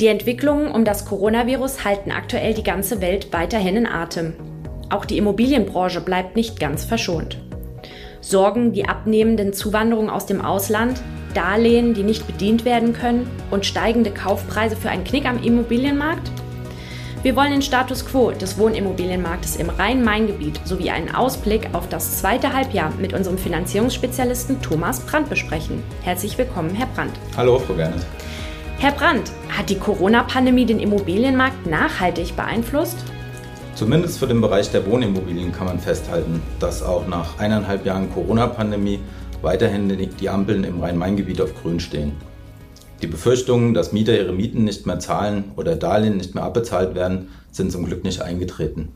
Die Entwicklungen um das Coronavirus halten aktuell die ganze Welt weiterhin in Atem. Auch die Immobilienbranche bleibt nicht ganz verschont. Sorgen die abnehmenden Zuwanderungen aus dem Ausland, Darlehen, die nicht bedient werden können und steigende Kaufpreise für einen Knick am Immobilienmarkt? Wir wollen den Status quo des Wohnimmobilienmarktes im Rhein-Main-Gebiet sowie einen Ausblick auf das zweite Halbjahr mit unserem Finanzierungsspezialisten Thomas Brandt besprechen. Herzlich willkommen, Herr Brandt. Hallo, Frau Gernet. Herr Brandt, hat die Corona-Pandemie den Immobilienmarkt nachhaltig beeinflusst? Zumindest für den Bereich der Wohnimmobilien kann man festhalten, dass auch nach eineinhalb Jahren Corona-Pandemie weiterhin die Ampeln im Rhein-Main-Gebiet auf grün stehen. Die Befürchtungen, dass Mieter ihre Mieten nicht mehr zahlen oder Darlehen nicht mehr abbezahlt werden, sind zum Glück nicht eingetreten.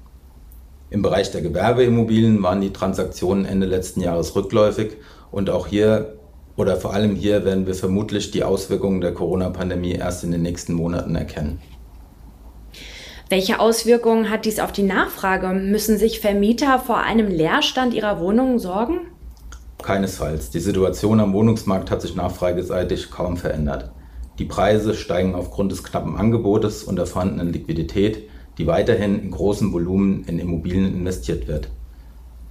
Im Bereich der Gewerbeimmobilien waren die Transaktionen Ende letzten Jahres rückläufig und auch hier oder vor allem hier werden wir vermutlich die Auswirkungen der Corona-Pandemie erst in den nächsten Monaten erkennen. Welche Auswirkungen hat dies auf die Nachfrage? Müssen sich Vermieter vor einem Leerstand ihrer Wohnungen sorgen? Keinesfalls. Die Situation am Wohnungsmarkt hat sich nachfrageseitig kaum verändert. Die Preise steigen aufgrund des knappen Angebotes und der vorhandenen Liquidität, die weiterhin in großem Volumen in Immobilien investiert wird.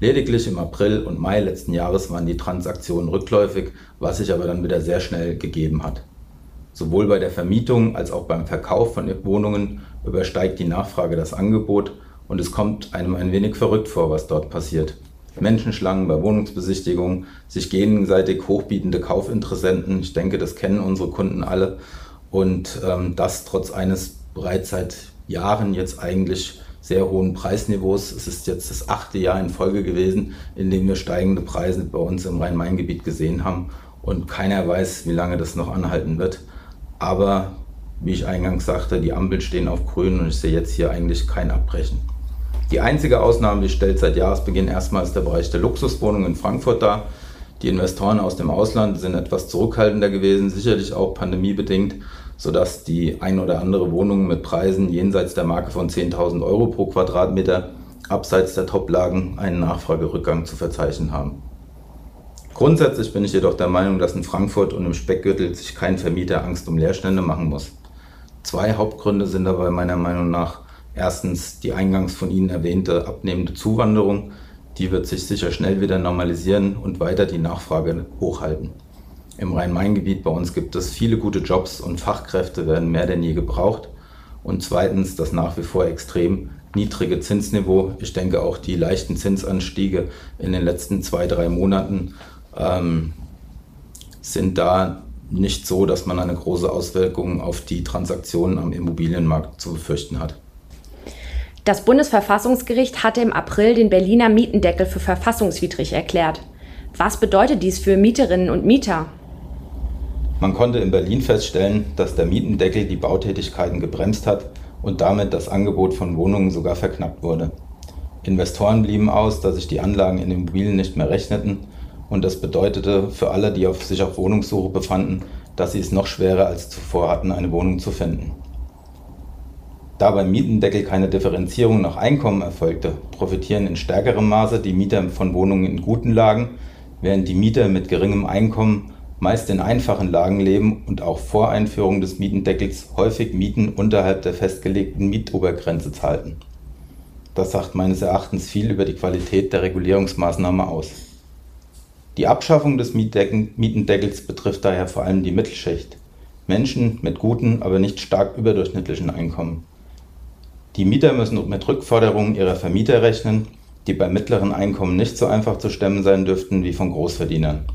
Lediglich im April und Mai letzten Jahres waren die Transaktionen rückläufig, was sich aber dann wieder sehr schnell gegeben hat. Sowohl bei der Vermietung als auch beim Verkauf von Wohnungen übersteigt die Nachfrage das Angebot und es kommt einem ein wenig verrückt vor, was dort passiert. Menschenschlangen bei Wohnungsbesichtigungen, sich gegenseitig hochbietende Kaufinteressenten, ich denke, das kennen unsere Kunden alle und ähm, das trotz eines bereits seit Jahren jetzt eigentlich sehr hohen Preisniveaus. Es ist jetzt das achte Jahr in Folge gewesen, in dem wir steigende Preise bei uns im Rhein-Main-Gebiet gesehen haben und keiner weiß, wie lange das noch anhalten wird. Aber wie ich eingangs sagte, die Ampeln stehen auf grün und ich sehe jetzt hier eigentlich kein Abbrechen. Die einzige Ausnahme, die stellt seit Jahresbeginn erstmals der Bereich der Luxuswohnungen in Frankfurt dar. Die Investoren aus dem Ausland sind etwas zurückhaltender gewesen, sicherlich auch pandemiebedingt, sodass die ein oder andere Wohnung mit Preisen jenseits der Marke von 10.000 Euro pro Quadratmeter abseits der Toplagen einen Nachfragerückgang zu verzeichnen haben. Grundsätzlich bin ich jedoch der Meinung, dass in Frankfurt und im Speckgürtel sich kein Vermieter Angst um Leerstände machen muss. Zwei Hauptgründe sind dabei meiner Meinung nach erstens die eingangs von Ihnen erwähnte abnehmende Zuwanderung, die wird sich sicher schnell wieder normalisieren und weiter die Nachfrage hochhalten. Im Rhein-Main-Gebiet bei uns gibt es viele gute Jobs und Fachkräfte werden mehr denn je gebraucht. Und zweitens das nach wie vor extrem niedrige Zinsniveau. Ich denke auch die leichten Zinsanstiege in den letzten zwei, drei Monaten ähm, sind da nicht so, dass man eine große Auswirkung auf die Transaktionen am Immobilienmarkt zu befürchten hat. Das Bundesverfassungsgericht hatte im April den Berliner Mietendeckel für verfassungswidrig erklärt. Was bedeutet dies für Mieterinnen und Mieter? Man konnte in Berlin feststellen, dass der Mietendeckel die Bautätigkeiten gebremst hat und damit das Angebot von Wohnungen sogar verknappt wurde. Investoren blieben aus, da sich die Anlagen in Immobilien nicht mehr rechneten und das bedeutete für alle, die auf sich auf Wohnungssuche befanden, dass sie es noch schwerer als zuvor hatten, eine Wohnung zu finden. Da beim Mietendeckel keine Differenzierung nach Einkommen erfolgte, profitieren in stärkerem Maße die Mieter von Wohnungen in guten Lagen, während die Mieter mit geringem Einkommen meist in einfachen Lagen leben und auch vor Einführung des Mietendeckels häufig Mieten unterhalb der festgelegten Mietobergrenze zahlten. Das sagt meines Erachtens viel über die Qualität der Regulierungsmaßnahme aus. Die Abschaffung des Mietendeckels betrifft daher vor allem die Mittelschicht, Menschen mit guten, aber nicht stark überdurchschnittlichen Einkommen. Die Mieter müssen mit Rückforderungen ihrer Vermieter rechnen, die bei mittleren Einkommen nicht so einfach zu stemmen sein dürften wie von Großverdienern.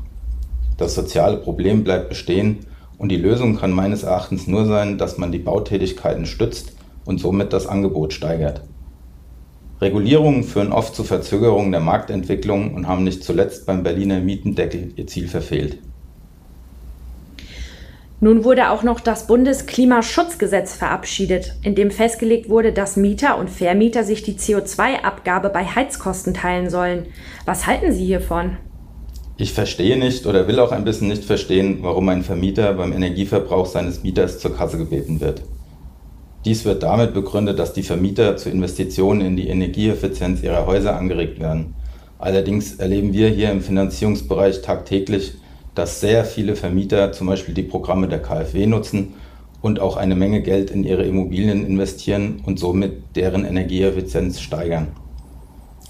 Das soziale Problem bleibt bestehen und die Lösung kann meines Erachtens nur sein, dass man die Bautätigkeiten stützt und somit das Angebot steigert. Regulierungen führen oft zu Verzögerungen der Marktentwicklung und haben nicht zuletzt beim Berliner Mietendeckel ihr Ziel verfehlt. Nun wurde auch noch das Bundesklimaschutzgesetz verabschiedet, in dem festgelegt wurde, dass Mieter und Vermieter sich die CO2-Abgabe bei Heizkosten teilen sollen. Was halten Sie hiervon? Ich verstehe nicht oder will auch ein bisschen nicht verstehen, warum ein Vermieter beim Energieverbrauch seines Mieters zur Kasse gebeten wird. Dies wird damit begründet, dass die Vermieter zu Investitionen in die Energieeffizienz ihrer Häuser angeregt werden. Allerdings erleben wir hier im Finanzierungsbereich tagtäglich, dass sehr viele Vermieter zum Beispiel die Programme der KfW nutzen und auch eine Menge Geld in ihre Immobilien investieren und somit deren Energieeffizienz steigern.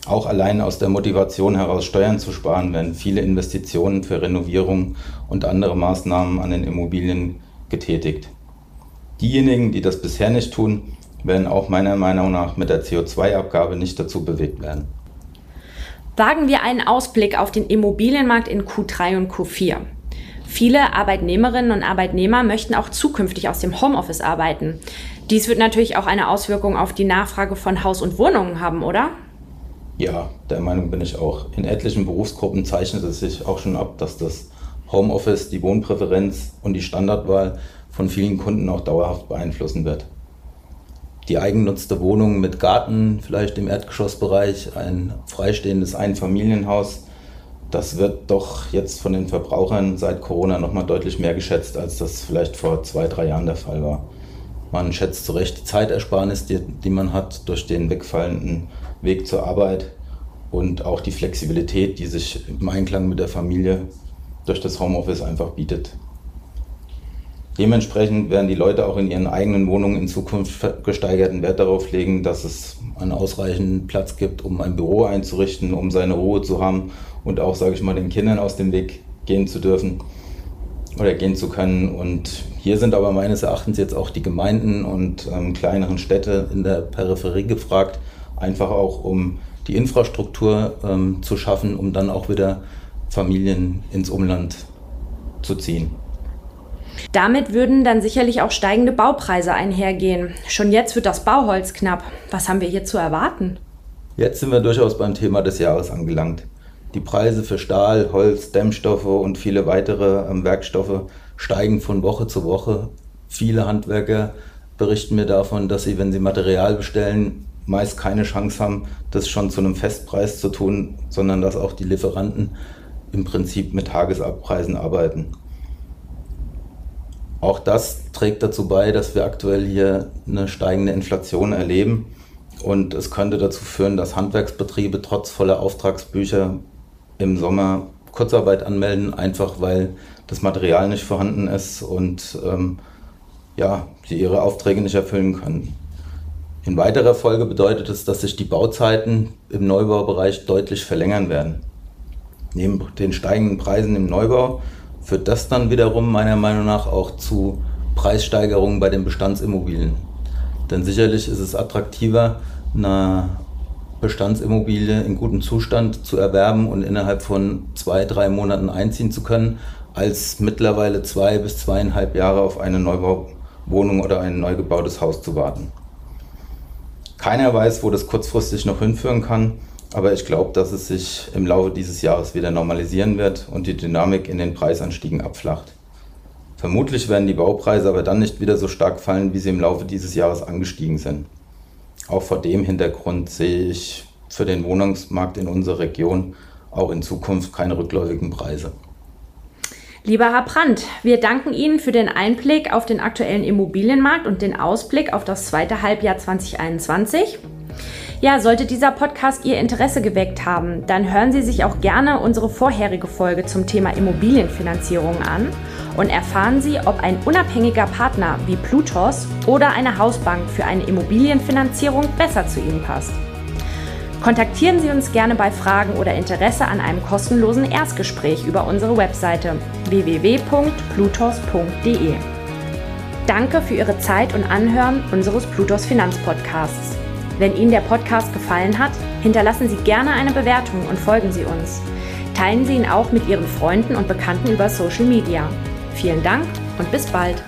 Auch allein aus der Motivation heraus Steuern zu sparen, werden viele Investitionen für Renovierung und andere Maßnahmen an den Immobilien getätigt. Diejenigen, die das bisher nicht tun, werden auch meiner Meinung nach mit der CO2-Abgabe nicht dazu bewegt werden. Wagen wir einen Ausblick auf den Immobilienmarkt in Q3 und Q4. Viele Arbeitnehmerinnen und Arbeitnehmer möchten auch zukünftig aus dem Homeoffice arbeiten. Dies wird natürlich auch eine Auswirkung auf die Nachfrage von Haus und Wohnungen haben, oder? Ja, der Meinung bin ich auch. In etlichen Berufsgruppen zeichnet es sich auch schon ab, dass das Homeoffice, die Wohnpräferenz und die Standardwahl von vielen Kunden auch dauerhaft beeinflussen wird. Die eigennutzte Wohnung mit Garten, vielleicht im Erdgeschossbereich, ein freistehendes Einfamilienhaus das wird doch jetzt von den Verbrauchern seit Corona nochmal deutlich mehr geschätzt, als das vielleicht vor zwei, drei Jahren der Fall war. Man schätzt zu Recht die Zeitersparnis, die, die man hat durch den wegfallenden Weg zur Arbeit und auch die Flexibilität, die sich im Einklang mit der Familie durch das Homeoffice einfach bietet. Dementsprechend werden die Leute auch in ihren eigenen Wohnungen in Zukunft gesteigerten Wert darauf legen, dass es einen ausreichenden Platz gibt, um ein Büro einzurichten, um seine Ruhe zu haben und auch, sage ich mal, den Kindern aus dem Weg gehen zu dürfen oder gehen zu können. Und hier sind aber meines Erachtens jetzt auch die Gemeinden und ähm, kleineren Städte in der Peripherie gefragt, einfach auch um die Infrastruktur ähm, zu schaffen, um dann auch wieder Familien ins Umland zu ziehen. Damit würden dann sicherlich auch steigende Baupreise einhergehen. Schon jetzt wird das Bauholz knapp. Was haben wir hier zu erwarten? Jetzt sind wir durchaus beim Thema des Jahres angelangt. Die Preise für Stahl, Holz, Dämmstoffe und viele weitere ähm, Werkstoffe steigen von Woche zu Woche. Viele Handwerker berichten mir davon, dass sie, wenn sie Material bestellen, meist keine Chance haben, das schon zu einem Festpreis zu tun, sondern dass auch die Lieferanten im Prinzip mit Tagesabpreisen arbeiten. Auch das trägt dazu bei, dass wir aktuell hier eine steigende Inflation erleben. Und es könnte dazu führen, dass Handwerksbetriebe trotz voller Auftragsbücher im Sommer Kurzarbeit anmelden, einfach weil das Material nicht vorhanden ist und ähm, ja, sie ihre Aufträge nicht erfüllen können. In weiterer Folge bedeutet es, dass sich die Bauzeiten im Neubaubereich deutlich verlängern werden. Neben den steigenden Preisen im Neubau führt das dann wiederum meiner Meinung nach auch zu Preissteigerungen bei den Bestandsimmobilien. Denn sicherlich ist es attraktiver, eine Bestandsimmobilie in gutem Zustand zu erwerben und innerhalb von zwei, drei Monaten einziehen zu können, als mittlerweile zwei bis zweieinhalb Jahre auf eine Neubauwohnung oder ein neu gebautes Haus zu warten. Keiner weiß, wo das kurzfristig noch hinführen kann. Aber ich glaube, dass es sich im Laufe dieses Jahres wieder normalisieren wird und die Dynamik in den Preisanstiegen abflacht. Vermutlich werden die Baupreise aber dann nicht wieder so stark fallen, wie sie im Laufe dieses Jahres angestiegen sind. Auch vor dem Hintergrund sehe ich für den Wohnungsmarkt in unserer Region auch in Zukunft keine rückläufigen Preise. Lieber Herr Brandt, wir danken Ihnen für den Einblick auf den aktuellen Immobilienmarkt und den Ausblick auf das zweite Halbjahr 2021. Ja, sollte dieser Podcast Ihr Interesse geweckt haben, dann hören Sie sich auch gerne unsere vorherige Folge zum Thema Immobilienfinanzierung an und erfahren Sie, ob ein unabhängiger Partner wie Plutos oder eine Hausbank für eine Immobilienfinanzierung besser zu Ihnen passt. Kontaktieren Sie uns gerne bei Fragen oder Interesse an einem kostenlosen Erstgespräch über unsere Webseite www.plutos.de. Danke für Ihre Zeit und Anhören unseres Plutos Finanzpodcasts. Wenn Ihnen der Podcast gefallen hat, hinterlassen Sie gerne eine Bewertung und folgen Sie uns. Teilen Sie ihn auch mit Ihren Freunden und Bekannten über Social Media. Vielen Dank und bis bald.